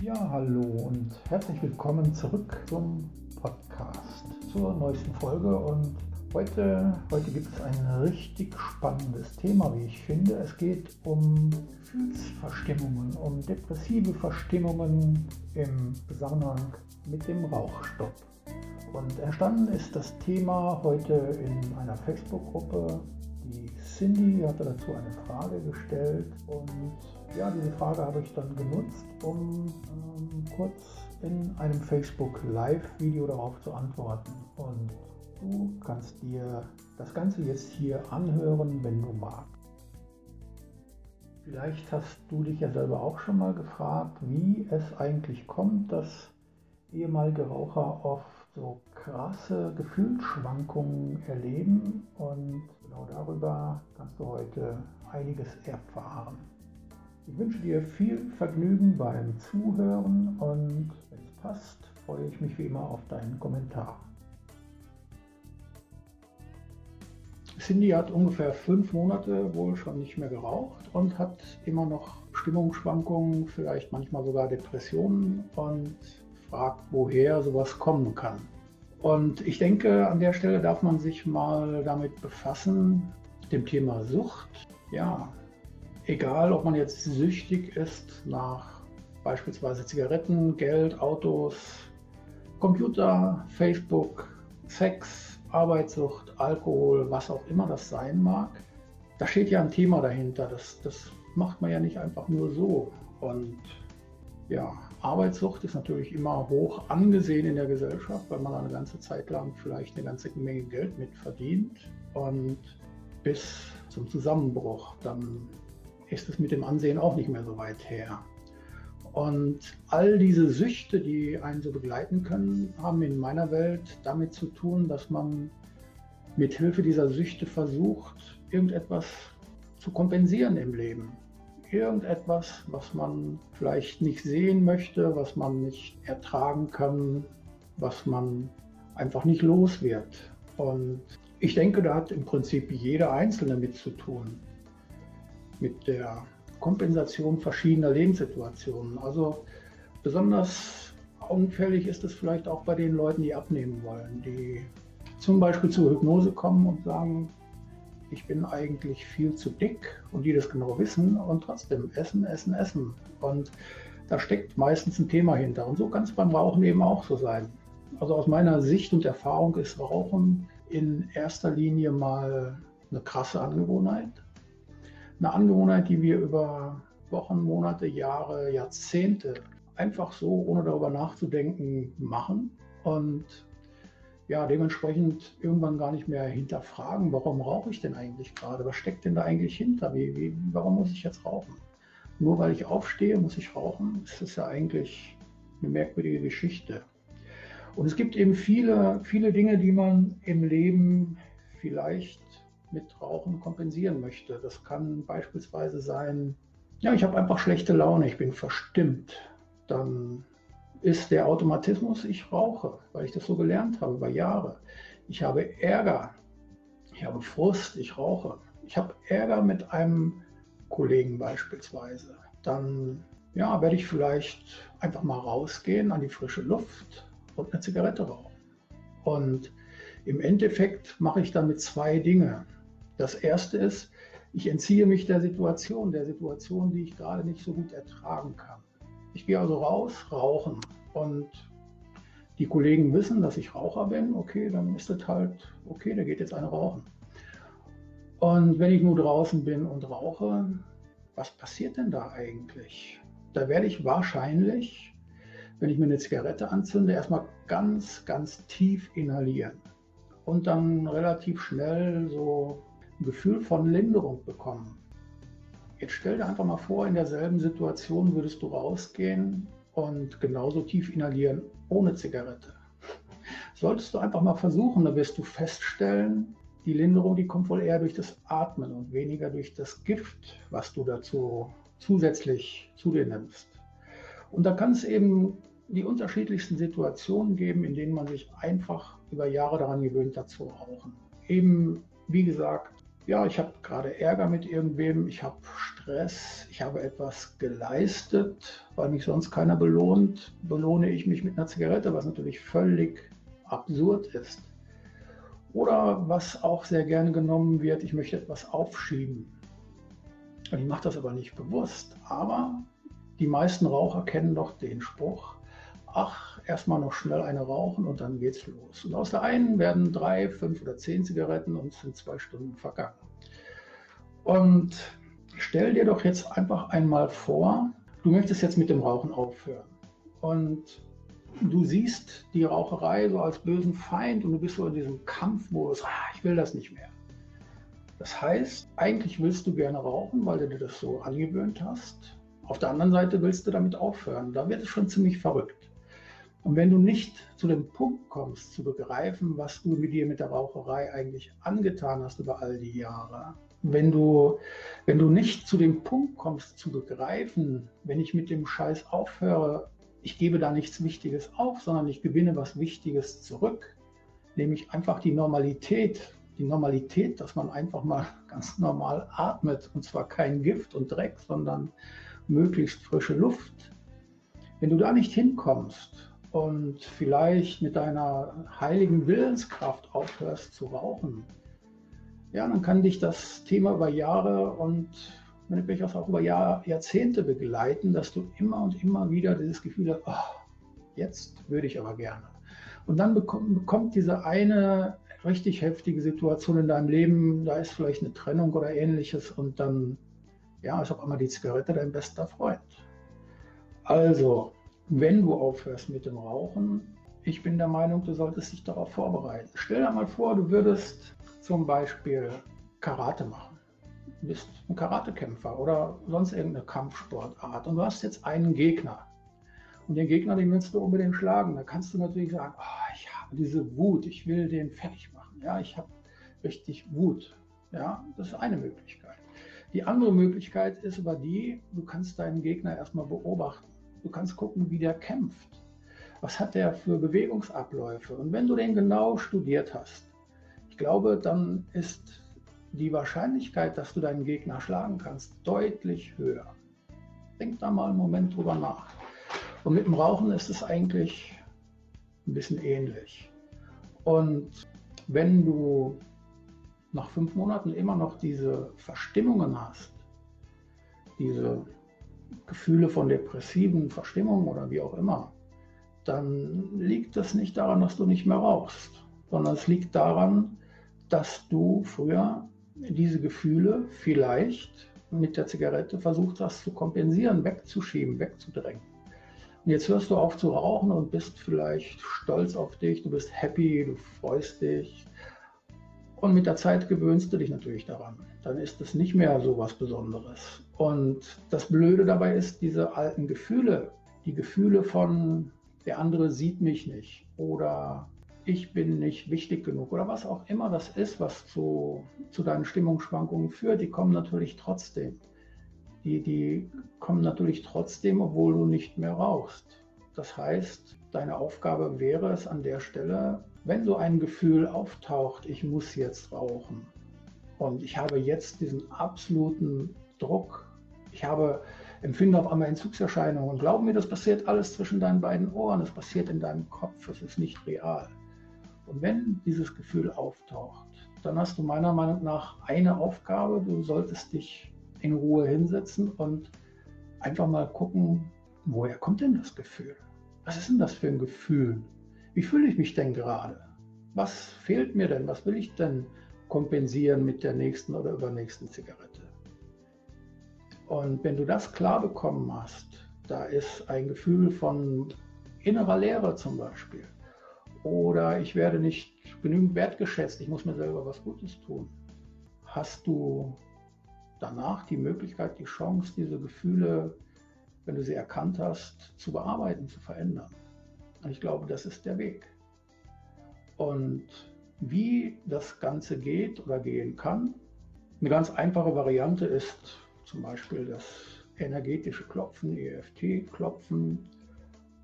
Ja, hallo und herzlich willkommen zurück zum Podcast, zur neuesten Folge. Und heute, heute gibt es ein richtig spannendes Thema, wie ich finde. Es geht um Gefühlsverstimmungen, um depressive Verstimmungen im Zusammenhang mit dem Rauchstopp. Und entstanden ist das Thema heute in einer Facebook-Gruppe. Die Cindy hatte dazu eine Frage gestellt und ja, diese Frage habe ich dann genutzt, um ähm, kurz in einem Facebook Live-Video darauf zu antworten. Und du kannst dir das Ganze jetzt hier anhören, wenn du magst. Vielleicht hast du dich ja selber auch schon mal gefragt, wie es eigentlich kommt, dass ehemalige Raucher oft so krasse Gefühlsschwankungen erleben und genau darüber kannst du heute einiges erfahren. Ich wünsche dir viel Vergnügen beim Zuhören und wenn es passt, freue ich mich wie immer auf deinen Kommentar. Cindy hat ungefähr fünf Monate wohl schon nicht mehr geraucht und hat immer noch Stimmungsschwankungen, vielleicht manchmal sogar Depressionen und fragt, woher sowas kommen kann. Und ich denke, an der Stelle darf man sich mal damit befassen, dem Thema Sucht. Ja, egal ob man jetzt süchtig ist nach beispielsweise Zigaretten, Geld, Autos, Computer, Facebook, Sex, Arbeitssucht, Alkohol, was auch immer das sein mag. Da steht ja ein Thema dahinter. Das, das macht man ja nicht einfach nur so. Und ja, Arbeitssucht ist natürlich immer hoch angesehen in der Gesellschaft, weil man eine ganze Zeit lang vielleicht eine ganze Menge Geld mit verdient. Und bis zum Zusammenbruch, dann ist es mit dem Ansehen auch nicht mehr so weit her. Und all diese Süchte, die einen so begleiten können, haben in meiner Welt damit zu tun, dass man mit Hilfe dieser Süchte versucht, irgendetwas zu kompensieren im Leben. Irgendetwas, was man vielleicht nicht sehen möchte, was man nicht ertragen kann, was man einfach nicht los wird. Und ich denke, da hat im Prinzip jeder Einzelne mit zu tun mit der Kompensation verschiedener Lebenssituationen. Also besonders augenfällig ist es vielleicht auch bei den Leuten, die abnehmen wollen, die zum Beispiel zur Hypnose kommen und sagen, ich bin eigentlich viel zu dick und die das genau wissen und trotzdem essen, essen, essen. Und da steckt meistens ein Thema hinter. Und so kann es beim Rauchen eben auch so sein. Also aus meiner Sicht und Erfahrung ist Rauchen in erster Linie mal eine krasse Angewohnheit eine Angewohnheit, die wir über Wochen, Monate, Jahre, Jahrzehnte einfach so, ohne darüber nachzudenken, machen. Und ja, dementsprechend irgendwann gar nicht mehr hinterfragen, warum rauche ich denn eigentlich gerade? Was steckt denn da eigentlich hinter? Wie, wie, warum muss ich jetzt rauchen? Nur weil ich aufstehe, muss ich rauchen? Das ist ja eigentlich eine merkwürdige Geschichte. Und es gibt eben viele, viele Dinge, die man im Leben vielleicht mit Rauchen kompensieren möchte. Das kann beispielsweise sein, ja, ich habe einfach schlechte Laune, ich bin verstimmt. Dann ist der Automatismus, ich rauche, weil ich das so gelernt habe über Jahre. Ich habe Ärger, ich habe Frust, ich rauche. Ich habe Ärger mit einem Kollegen beispielsweise. Dann ja, werde ich vielleicht einfach mal rausgehen an die frische Luft und eine Zigarette rauchen. Und im Endeffekt mache ich damit zwei Dinge. Das erste ist, ich entziehe mich der Situation, der Situation, die ich gerade nicht so gut ertragen kann. Ich gehe also raus, rauchen und die Kollegen wissen, dass ich Raucher bin. Okay, dann ist es halt, okay, da geht jetzt einer rauchen. Und wenn ich nur draußen bin und rauche, was passiert denn da eigentlich? Da werde ich wahrscheinlich, wenn ich mir eine Zigarette anzünde, erstmal ganz, ganz tief inhalieren und dann relativ schnell so ein Gefühl von Linderung bekommen. Jetzt stell dir einfach mal vor, in derselben Situation würdest du rausgehen und genauso tief inhalieren ohne Zigarette. Solltest du einfach mal versuchen, dann wirst du feststellen, die Linderung, die kommt wohl eher durch das Atmen und weniger durch das Gift, was du dazu zusätzlich zu dir nimmst. Und da kann es eben die unterschiedlichsten Situationen geben, in denen man sich einfach über Jahre daran gewöhnt hat zu rauchen. Eben, wie gesagt, ja, ich habe gerade Ärger mit irgendwem, ich habe Stress, ich habe etwas geleistet, weil mich sonst keiner belohnt, belohne ich mich mit einer Zigarette, was natürlich völlig absurd ist. Oder was auch sehr gerne genommen wird, ich möchte etwas aufschieben. Und ich mache das aber nicht bewusst. Aber die meisten Raucher kennen doch den Spruch, ach, erstmal noch schnell eine rauchen und dann geht's los. Und aus der einen werden drei, fünf oder zehn Zigaretten und es sind zwei Stunden vergangen. Und stell dir doch jetzt einfach einmal vor, du möchtest jetzt mit dem Rauchen aufhören. Und du siehst die Raucherei so als bösen Feind und du bist so in diesem Kampfmodus, ah, ich will das nicht mehr. Das heißt, eigentlich willst du gerne rauchen, weil du dir das so angewöhnt hast. Auf der anderen Seite willst du damit aufhören. Da wird es schon ziemlich verrückt. Und wenn du nicht zu dem Punkt kommst, zu begreifen, was du mit dir mit der Raucherei eigentlich angetan hast über all die Jahre, wenn du, wenn du nicht zu dem Punkt kommst, zu begreifen, wenn ich mit dem Scheiß aufhöre, ich gebe da nichts Wichtiges auf, sondern ich gewinne was Wichtiges zurück, nämlich einfach die Normalität, die Normalität, dass man einfach mal ganz normal atmet und zwar kein Gift und Dreck, sondern möglichst frische Luft. Wenn du da nicht hinkommst und vielleicht mit deiner heiligen Willenskraft aufhörst zu rauchen, ja, dann kann dich das Thema über Jahre und wenn durchaus auch über Jahr, Jahrzehnte begleiten, dass du immer und immer wieder dieses Gefühl hast, oh, jetzt würde ich aber gerne. Und dann bekommt, bekommt diese eine richtig heftige Situation in deinem Leben, da ist vielleicht eine Trennung oder ähnliches und dann ja, ist auf einmal die Zigarette dein bester Freund. Also, wenn du aufhörst mit dem Rauchen, ich bin der Meinung, du solltest dich darauf vorbereiten. Stell dir mal vor, du würdest zum Beispiel Karate machen. Du bist ein Karatekämpfer oder sonst irgendeine Kampfsportart und du hast jetzt einen Gegner. Und den Gegner, den willst du unbedingt schlagen. Da kannst du natürlich sagen, oh, ich habe diese Wut, ich will den fertig machen. Ja, ich habe richtig Wut. Ja, das ist eine Möglichkeit. Die andere Möglichkeit ist aber die, du kannst deinen Gegner erstmal beobachten. Du kannst gucken, wie der kämpft. Was hat der für Bewegungsabläufe? Und wenn du den genau studiert hast, ich glaube, dann ist die Wahrscheinlichkeit, dass du deinen Gegner schlagen kannst, deutlich höher. Denk da mal einen Moment drüber nach. Und mit dem Rauchen ist es eigentlich ein bisschen ähnlich. Und wenn du nach fünf Monaten immer noch diese Verstimmungen hast, diese Gefühle von depressiven Verstimmungen oder wie auch immer, dann liegt das nicht daran, dass du nicht mehr rauchst, sondern es liegt daran, dass du früher diese Gefühle vielleicht mit der Zigarette versucht hast zu kompensieren, wegzuschieben, wegzudrängen. Und jetzt hörst du auf zu rauchen und bist vielleicht stolz auf dich, du bist happy, du freust dich, und mit der Zeit gewöhnst du dich natürlich daran. Dann ist es nicht mehr so was Besonderes. Und das Blöde dabei ist, diese alten Gefühle, die Gefühle von der andere sieht mich nicht oder ich bin nicht wichtig genug oder was auch immer das ist, was zu, zu deinen Stimmungsschwankungen führt, die kommen natürlich trotzdem. Die, die kommen natürlich trotzdem, obwohl du nicht mehr rauchst. Das heißt, deine Aufgabe wäre es an der Stelle, wenn so ein Gefühl auftaucht, ich muss jetzt rauchen und ich habe jetzt diesen absoluten Druck, ich habe, empfinde auf einmal Entzugserscheinungen glaub mir, das passiert alles zwischen deinen beiden Ohren, es passiert in deinem Kopf, es ist nicht real. Und wenn dieses Gefühl auftaucht, dann hast du meiner Meinung nach eine Aufgabe, du solltest dich in Ruhe hinsetzen und einfach mal gucken, woher kommt denn das Gefühl? Was ist denn das für ein Gefühl? Wie fühle ich mich denn gerade? Was fehlt mir denn? Was will ich denn kompensieren mit der nächsten oder übernächsten Zigarette? Und wenn du das klar bekommen hast, da ist ein Gefühl von innerer Leere zum Beispiel. Oder ich werde nicht genügend wertgeschätzt, ich muss mir selber was Gutes tun. Hast du danach die Möglichkeit, die Chance, diese Gefühle, wenn du sie erkannt hast, zu bearbeiten, zu verändern? Und ich glaube, das ist der Weg. Und wie das Ganze geht oder gehen kann, eine ganz einfache Variante ist zum Beispiel das energetische Klopfen, EFT-Klopfen.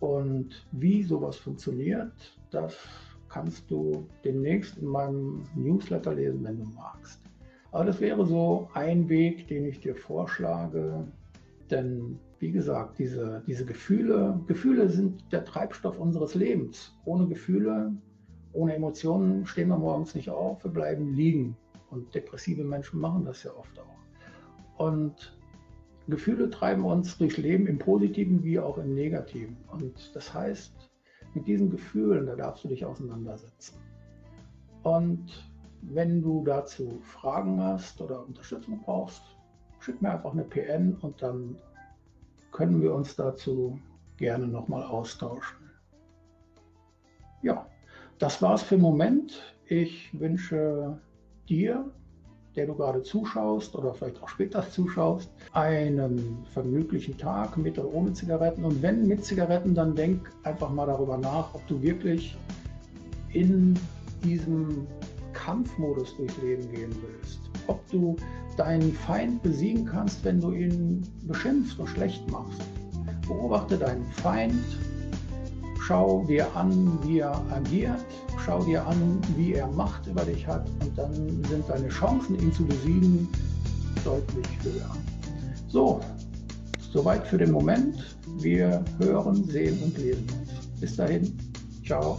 Und wie sowas funktioniert, das kannst du demnächst in meinem Newsletter lesen, wenn du magst. Aber das wäre so ein Weg, den ich dir vorschlage. Denn wie gesagt, diese, diese Gefühle, Gefühle sind der Treibstoff unseres Lebens. Ohne Gefühle, ohne Emotionen stehen wir morgens nicht auf, wir bleiben liegen. Und depressive Menschen machen das ja oft auch. Und Gefühle treiben uns durchs Leben im Positiven wie auch im Negativen. Und das heißt, mit diesen Gefühlen, da darfst du dich auseinandersetzen. Und wenn du dazu Fragen hast oder Unterstützung brauchst, schick mir einfach eine PN und dann können wir uns dazu gerne nochmal austauschen. Ja, das war's für den Moment. Ich wünsche dir, der du gerade zuschaust oder vielleicht auch später zuschaust, einen vergnüglichen Tag mit oder ohne Zigaretten. Und wenn mit Zigaretten, dann denk einfach mal darüber nach, ob du wirklich in diesem Kampfmodus durchs Leben gehen willst, ob du deinen Feind besiegen kannst, wenn du ihn beschimpfst und schlecht machst. Beobachte deinen Feind, schau dir an, wie er agiert, schau dir an, wie er Macht über dich hat und dann sind deine Chancen, ihn zu besiegen, deutlich höher. So, soweit für den Moment. Wir hören, sehen und lesen uns. Bis dahin, ciao.